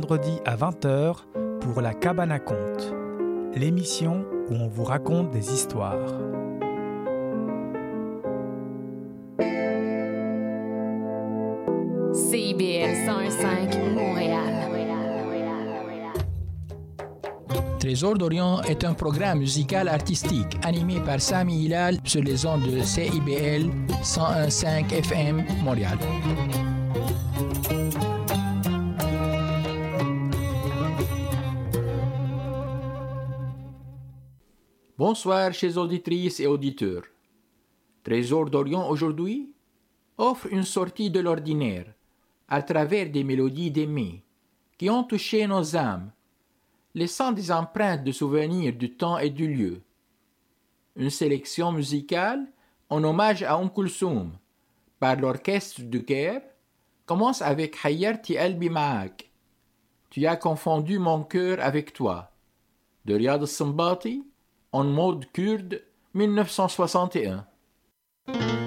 vendredi à 20h pour la Cabane à Conte, l'émission où on vous raconte des histoires. CIBL 105 Montréal. Trésor d'Orient est un programme musical artistique animé par Sami Hilal sur les ondes de CIBL 101.5 FM Montréal. Bonsoir chers auditrices et auditeurs. Trésor d'Orient aujourd'hui offre une sortie de l'ordinaire à travers des mélodies d'aimer qui ont touché nos âmes, laissant des empreintes de souvenirs du temps et du lieu. Une sélection musicale en hommage à Umm Kulsum par l'orchestre du Caire commence avec Hayarti Albi Ma'ak. Tu as confondu mon cœur avec toi de Riyad Simbati en mode kurde 1961.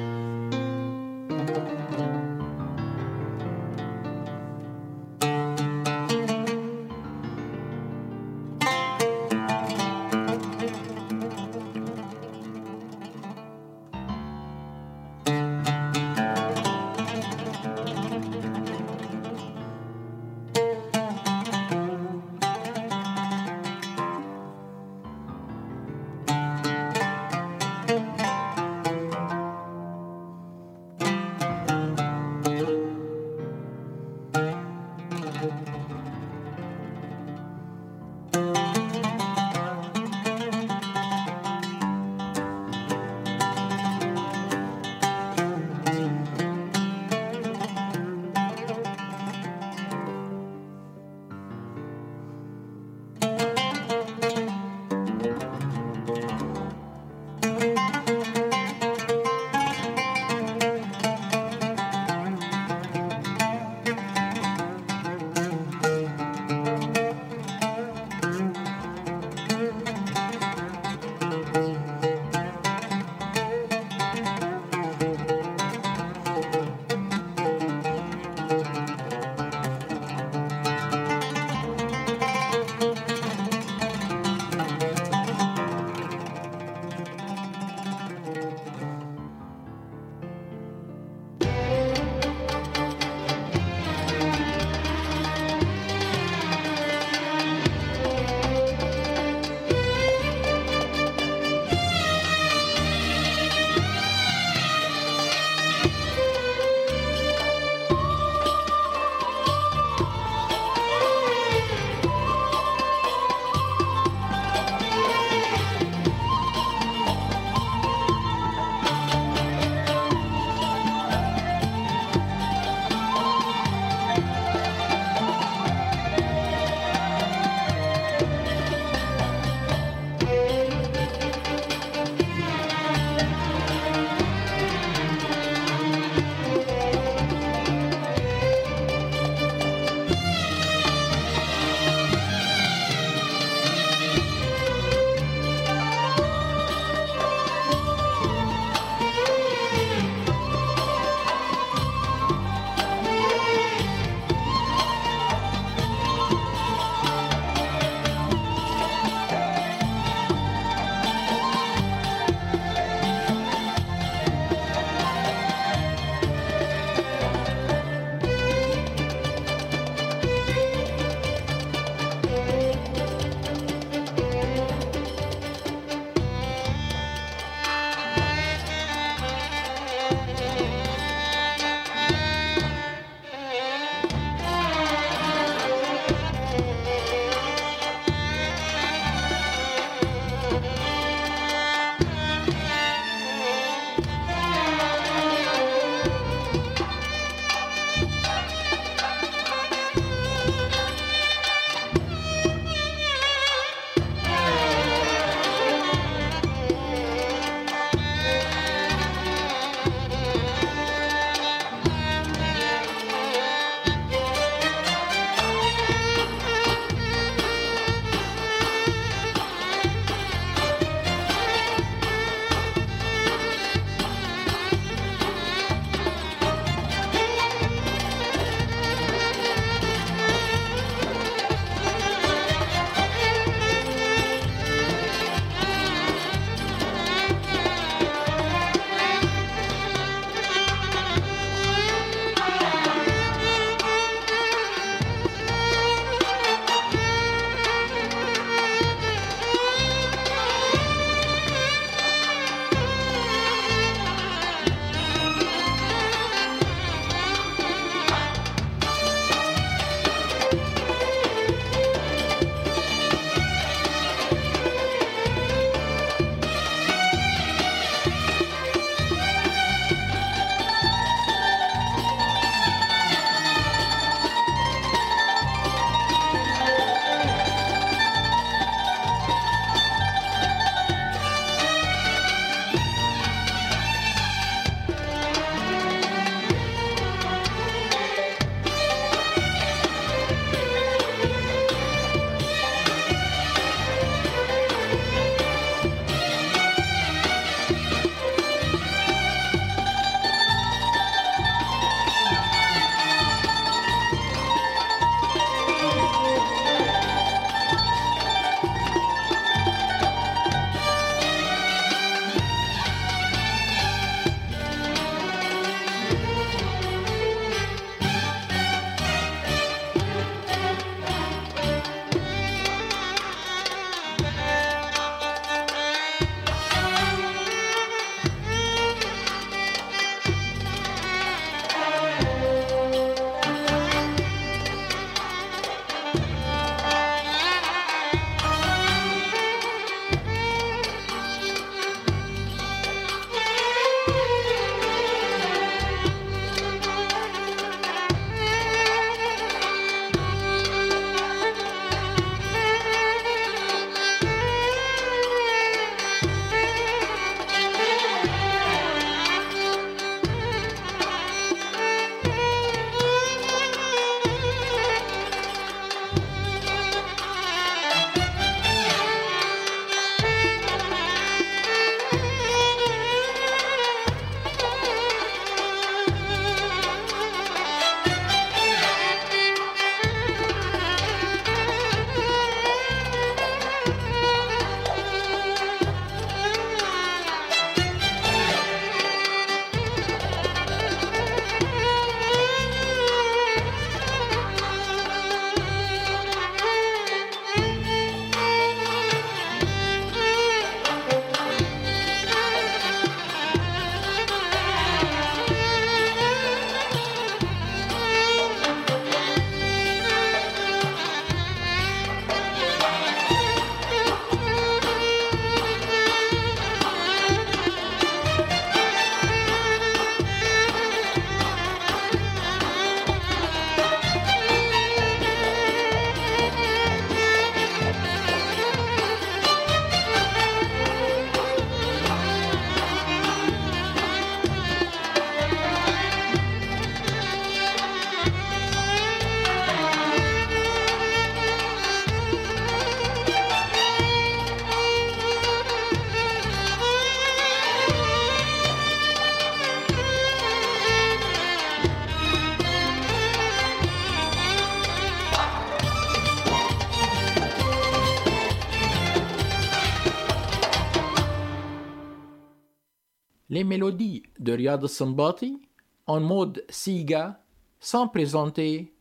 Les mélodies de Riyad Sambati en mode Siga sont présentées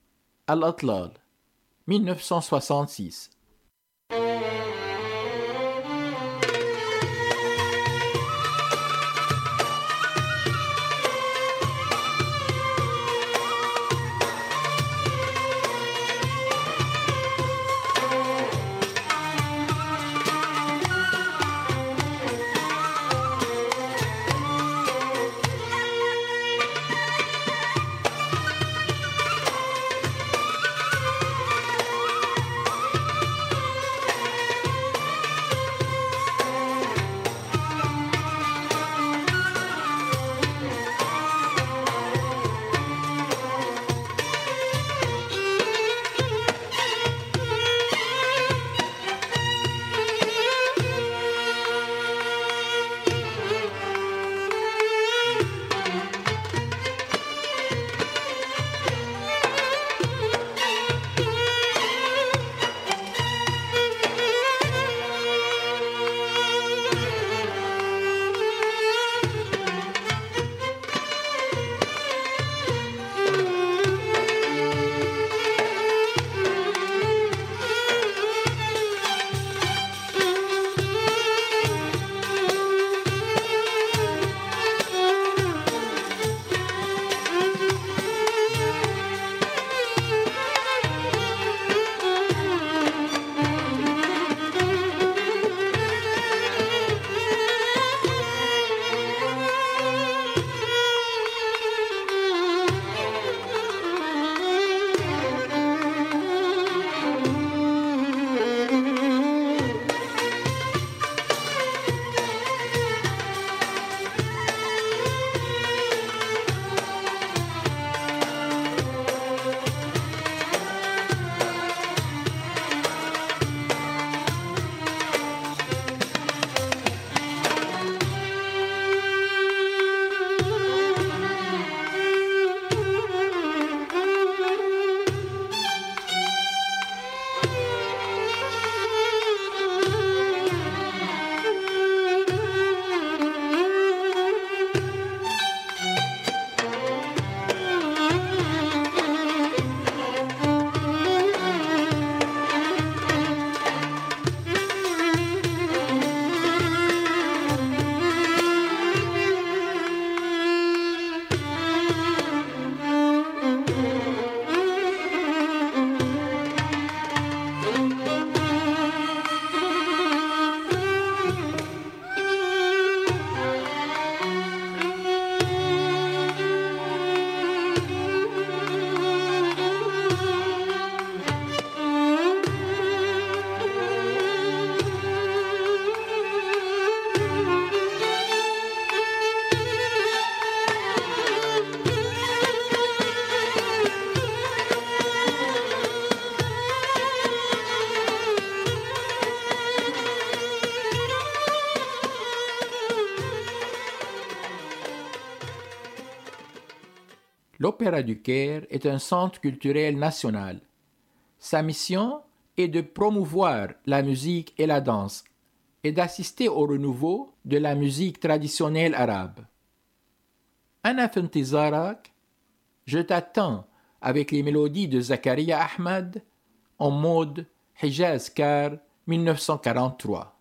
à l'Atlal 1966. Du Caire est un centre culturel national. Sa mission est de promouvoir la musique et la danse et d'assister au renouveau de la musique traditionnelle arabe. Anna Fentizarak, je t'attends avec les mélodies de Zakaria Ahmad en mode Hijaz Kar 1943.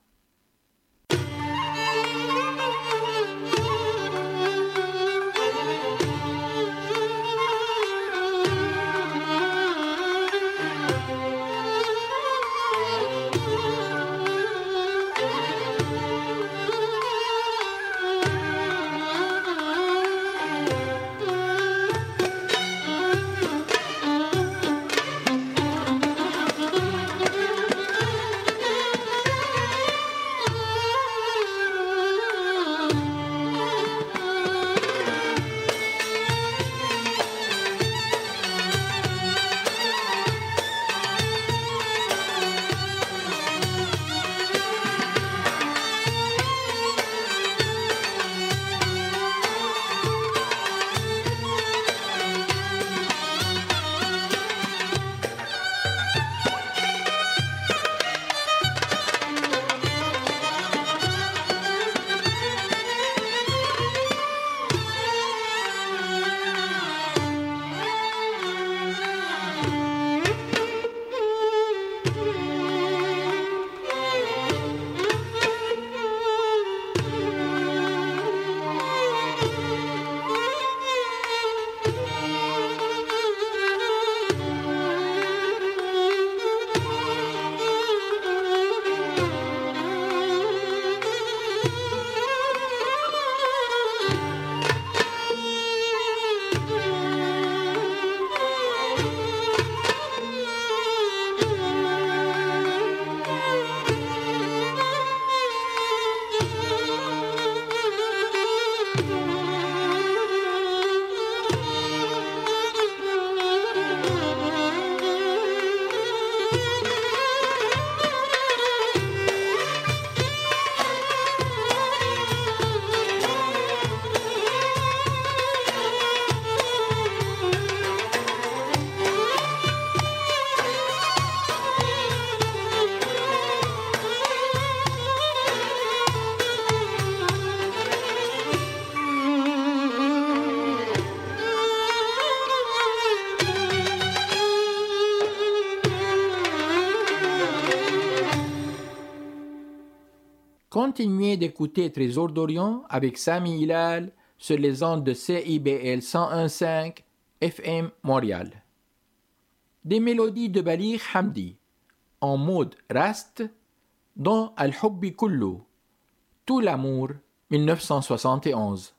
Continuez d'écouter Trésor d'Orient avec Sami Hilal sur les ondes de CIBL 101.5 FM Montréal. Des mélodies de Balir Hamdi en mode Rast dans Al-Hubbi Kullu, Tout l'amour 1971.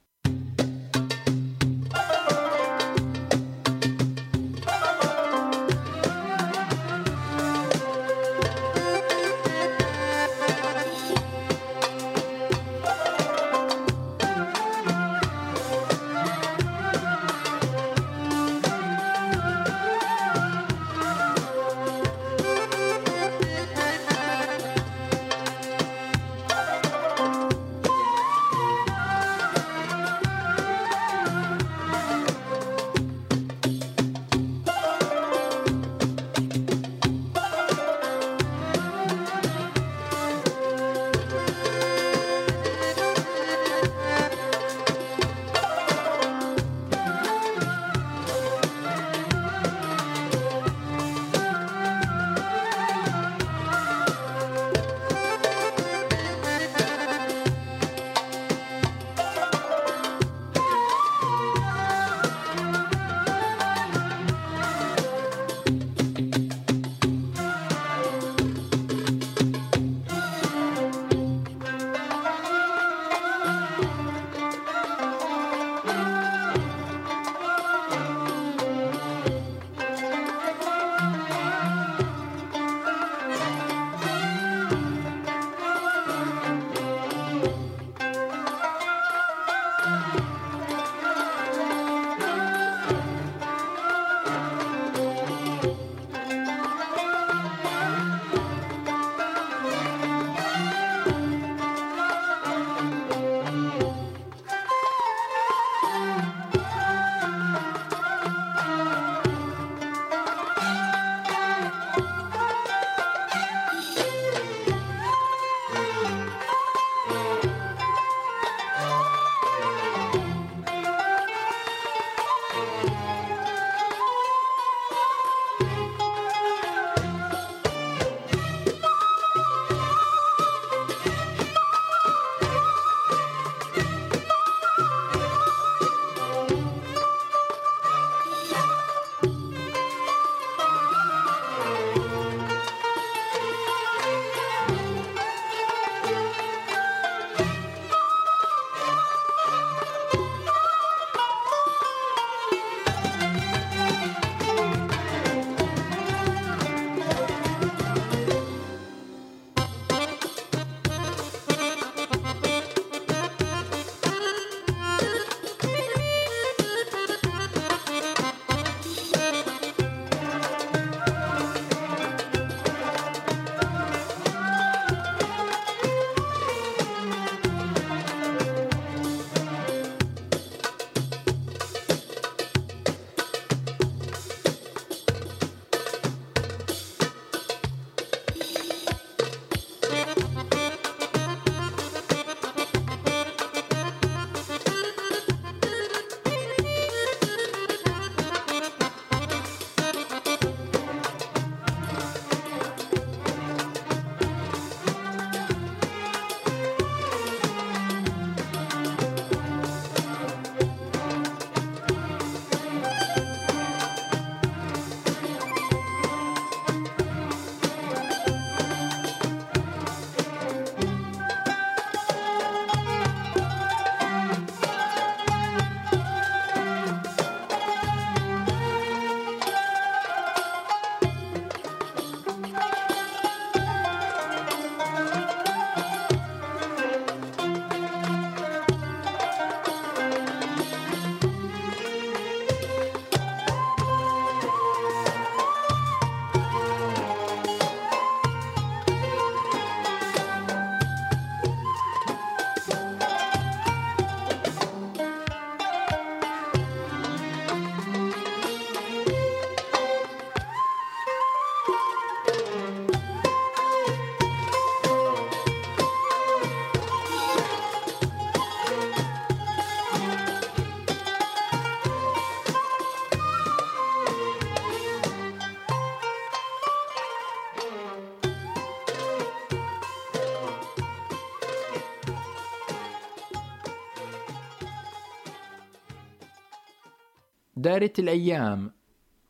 دارت الأيام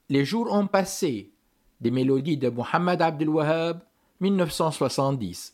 Les jours ont passé des mélodies de Mohamed Abdel Wahab 1970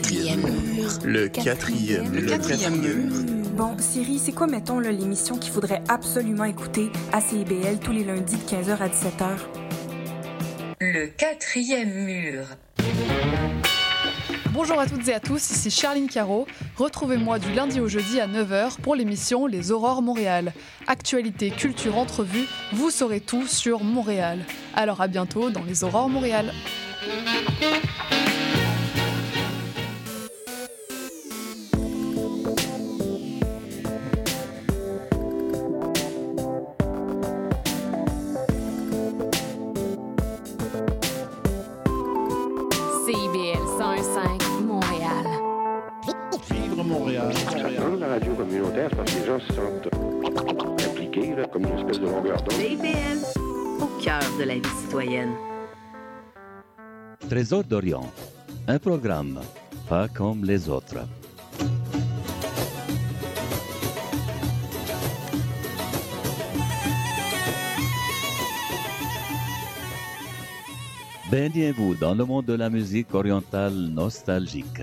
Quatrième mur. Le quatrième. Le quatrième mur. Bon, Siri, c'est quoi, mettons, l'émission qu'il faudrait absolument écouter à CIBL tous les lundis de 15h à 17h? Le quatrième mur. Bonjour à toutes et à tous, ici Charline Caro. Retrouvez-moi du lundi au jeudi à 9h pour l'émission Les Aurores Montréal. Actualité, culture, entrevue, vous saurez tout sur Montréal. Alors à bientôt dans Les Aurores Montréal. Montréal. Dans la radio communautaire, parce que les gens se sentent impliqués, là, comme une espèce de longueur d'onde. CIBL, au cœur de la vie citoyenne. Trésor d'Orient, un programme pas comme les autres. Baignez-vous dans le monde de la musique orientale nostalgique.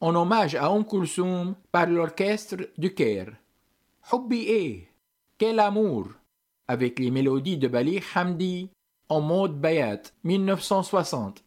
en hommage à Om Kulsoum par l'orchestre du Caire. Hubbi E, quel amour, avec les mélodies de Bali Hamdi en mode Bayat 1960.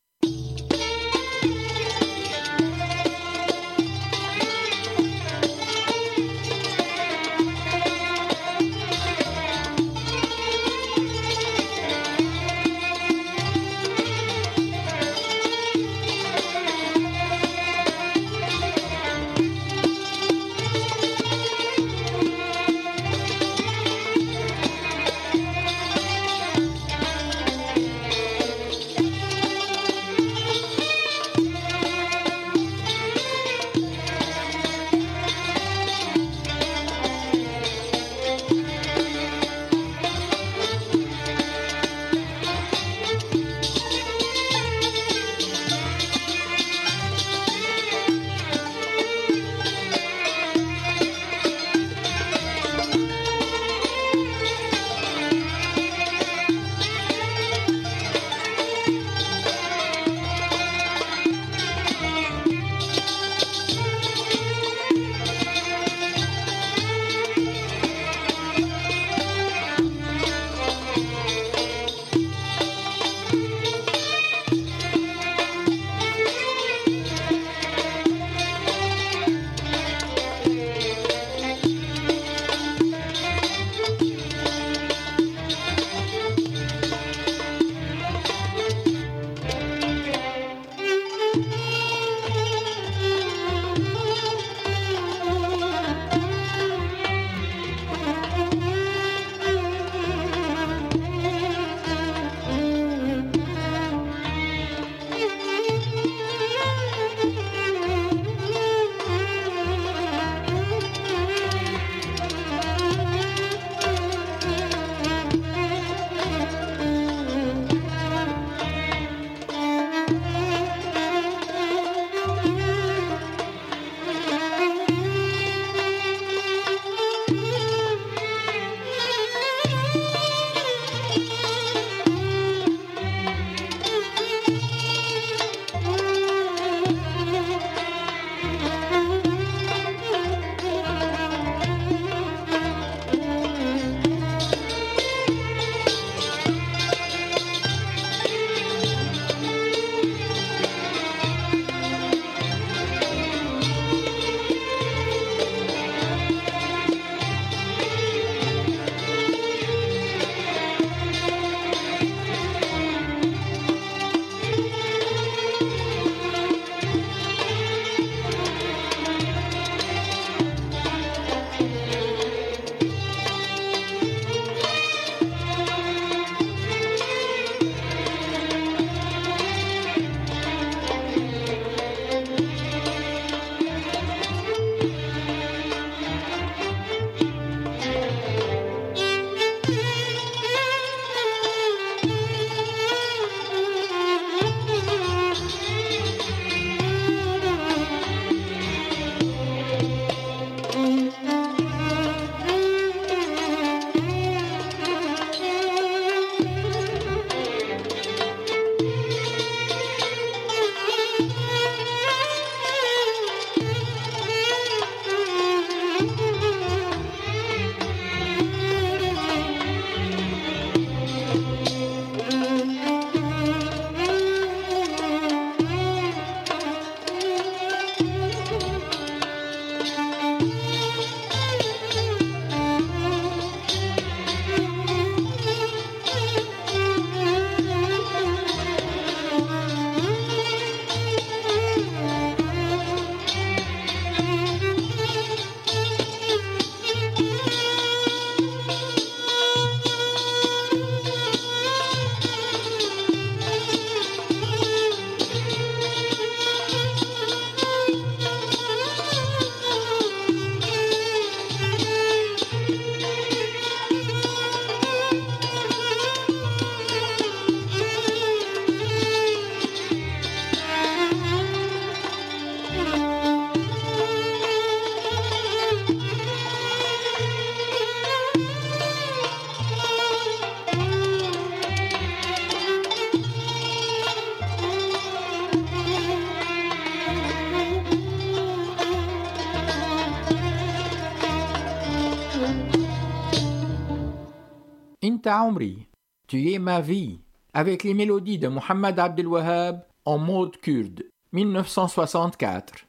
Omri, Tu es ma vie, avec les mélodies de Mohamed Abdel Wahab en mode kurde, 1964.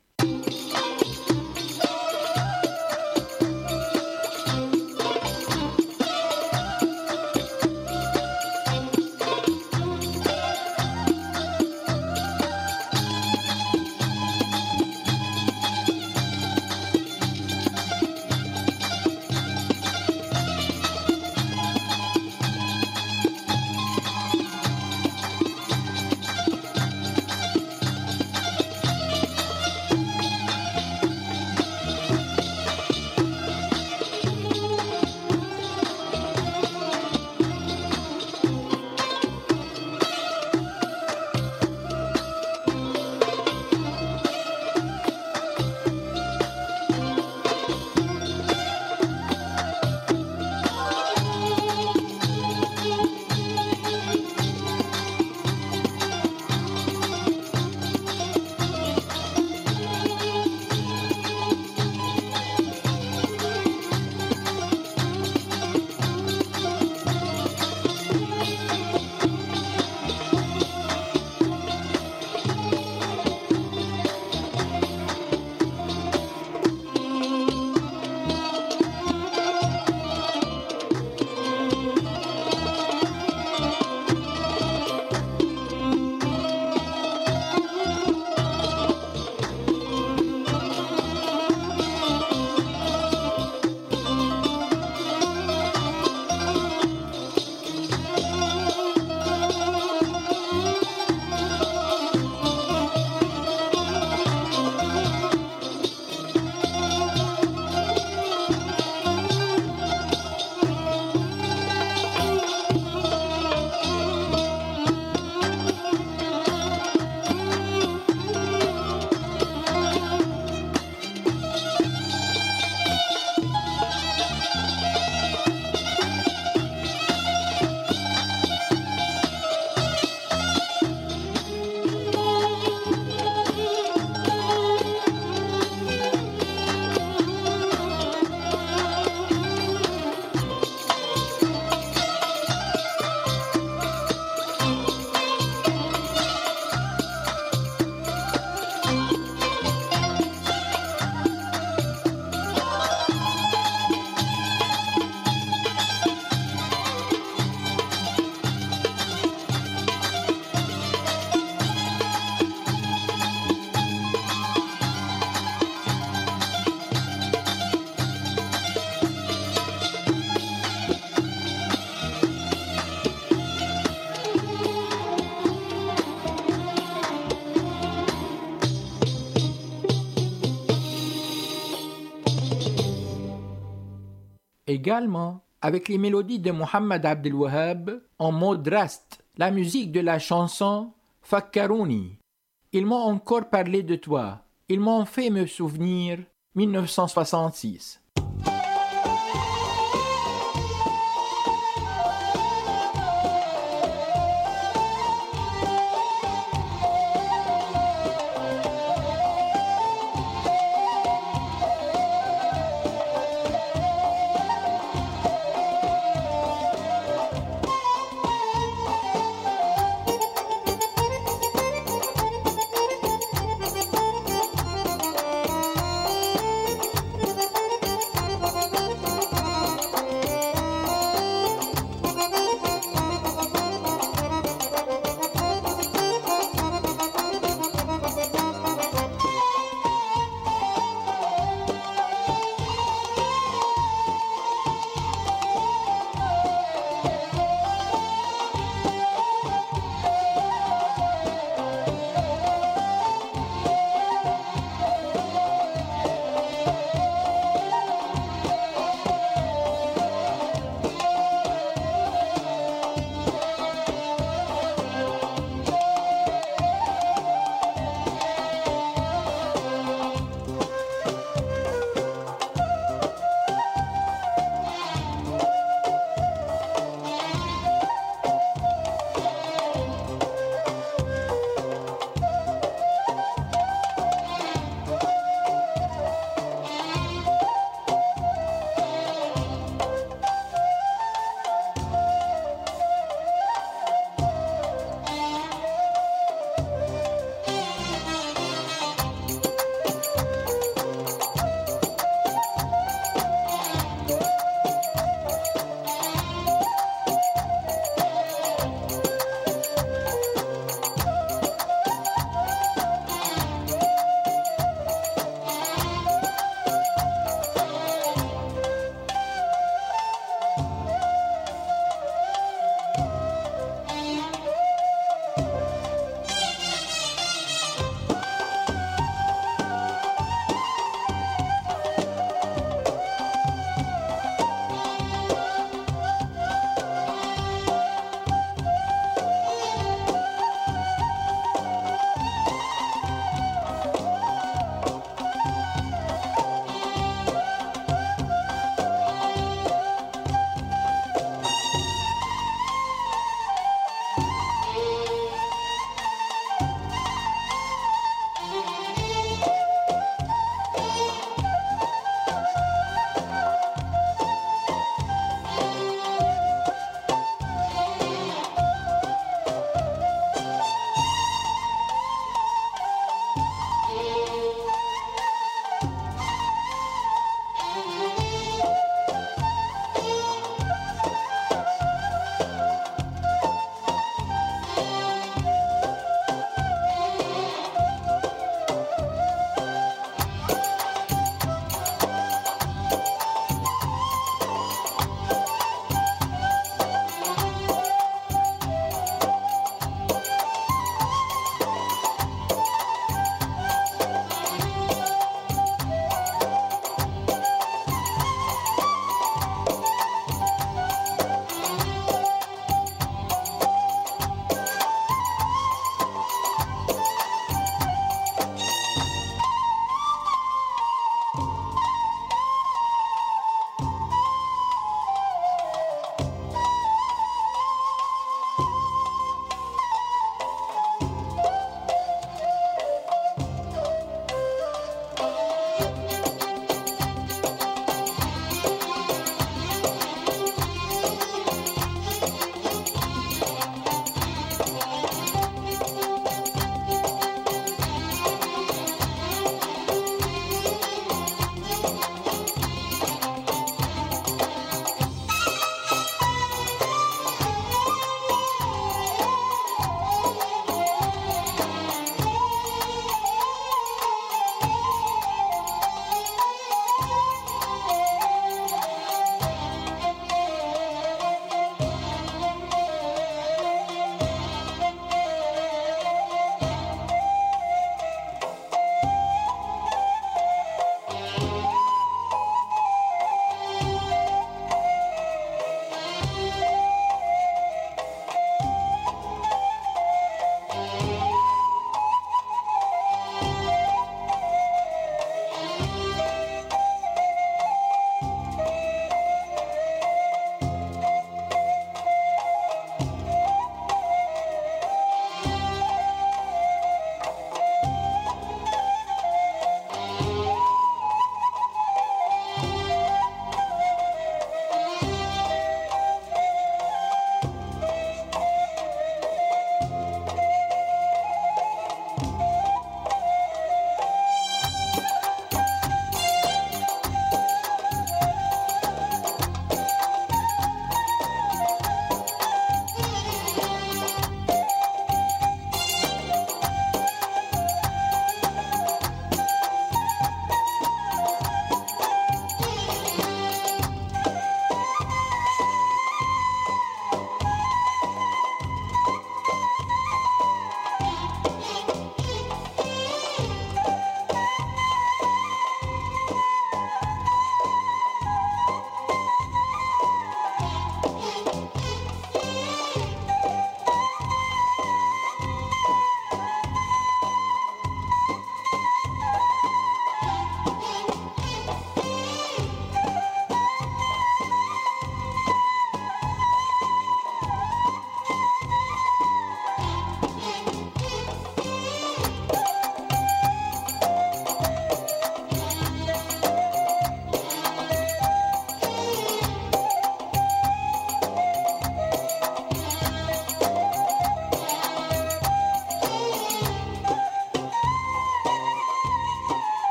Également, avec les mélodies de Mohamed Abdel Wahab en mode rast, la musique de la chanson Fakkarouni. Ils m'ont encore parlé de toi, ils m'ont fait me souvenir 1966.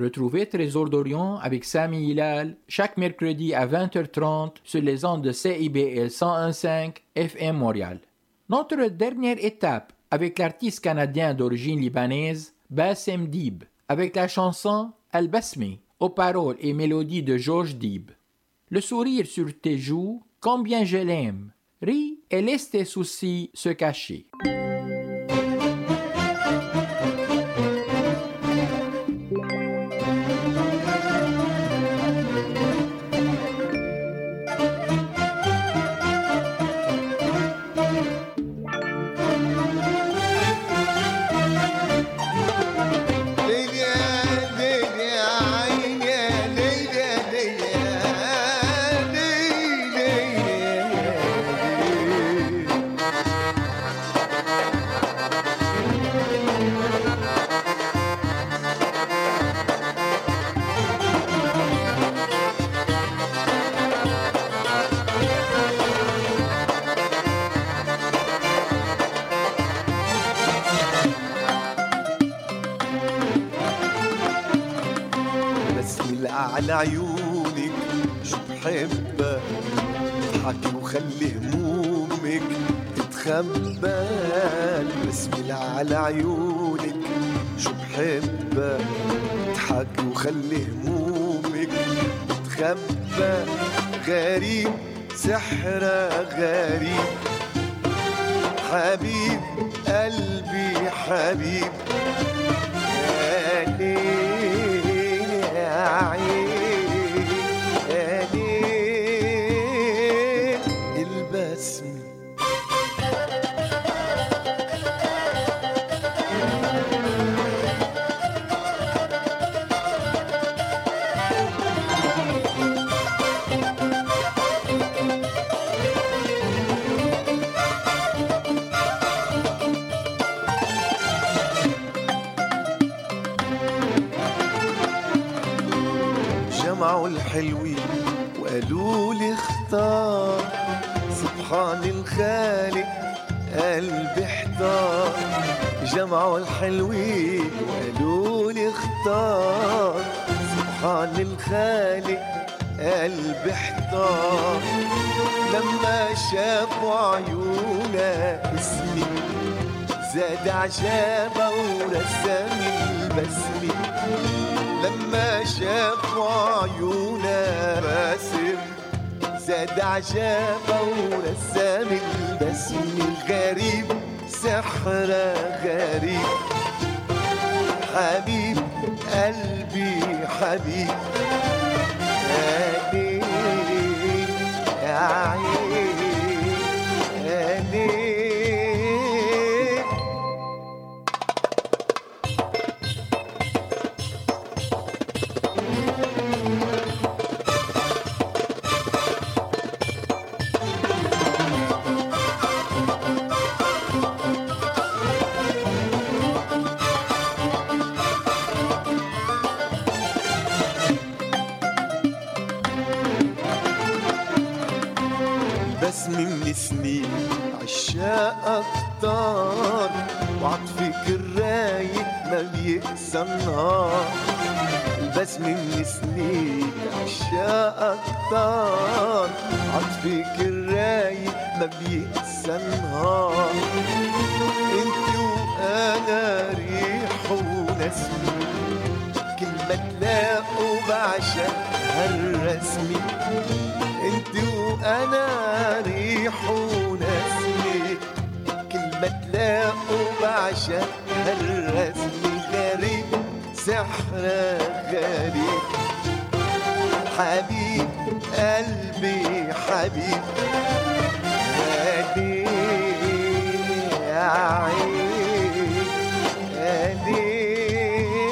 Retrouvez Trésor d'Orient avec Sami Hilal chaque mercredi à 20h30 sur les ondes de CIBL 101.5 FM Montréal. Notre dernière étape avec l'artiste canadien d'origine libanaise Bassem Dib avec la chanson Al-Basmi aux paroles et mélodies de Georges Dib. Le sourire sur tes joues, combien je l'aime. Ris et laisse tes soucis se cacher. البسمة جمعوا الحلوين جمعوا الحلوين وقالوا لي اختار. سبحان الخالق قلبي احتار. لما شافوا عيونا اسمي زاد عجابة ورسم البسمة. لما شافوا عيونا راسم زاد عجابة ورسام البسم الغريب سحر غريب حبيب قلبي حبيب. يا ليل البسمة من سنين عشاق أكتر. عطفك الرايق ما بيقسى النهار. انت وأنا ريح ونسمة كل ما تلاقوا بعشق هالرسمة انت وأنا ريح ونسمة كل ما تلاقوا بعشق هالرسمة سحر غريب. حبيب قلبي حبيب. ليل يا عين يا ليل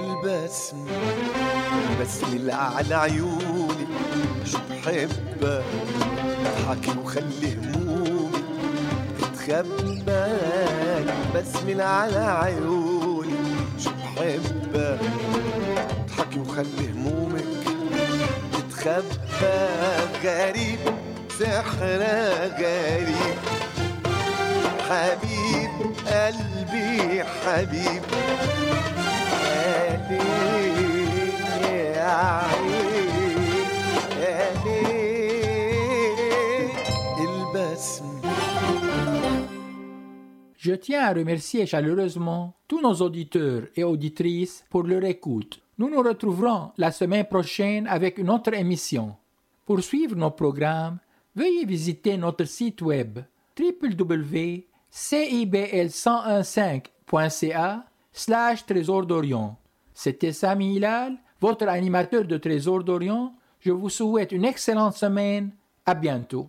البسمة البسمة اللي على عيوني. شو بحبك اضحكي وخلي همومي تتخبى. اللي على عيوني. بحبك اضحكي وخلي همومك تتخبى. غريب سحر غريب. حبيب قلبي حبيب. يا Je tiens à remercier chaleureusement tous nos auditeurs et auditrices pour leur écoute. Nous nous retrouverons la semaine prochaine avec une autre émission. Pour suivre nos programmes, veuillez visiter notre site web www.cibl1015.ca slash Trésor d'Orient. C'était Sami Hilal, votre animateur de Trésor d'Orient. Je vous souhaite une excellente semaine. À bientôt.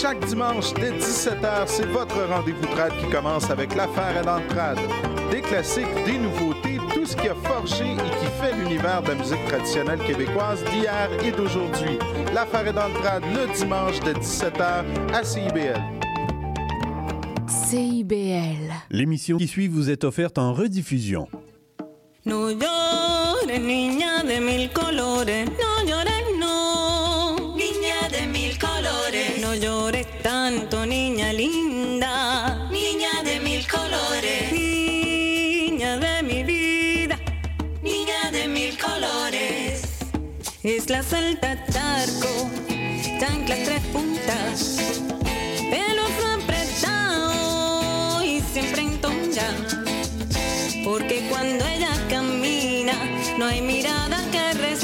Chaque dimanche dès 17h, c'est votre rendez-vous trad qui commence avec l'affaire dans le trad. Des classiques, des nouveautés, tout ce qui a forgé et qui fait l'univers de la musique traditionnelle québécoise d'hier et d'aujourd'hui. L'affaire est dans le trad le dimanche dès 17h à CIBL. CIBL. L'émission qui suit vous est offerte en rediffusion. Es la salta tarco, chanclas tres puntas, pelo apretado y siempre en tonja. Porque cuando ella camina, no hay mirada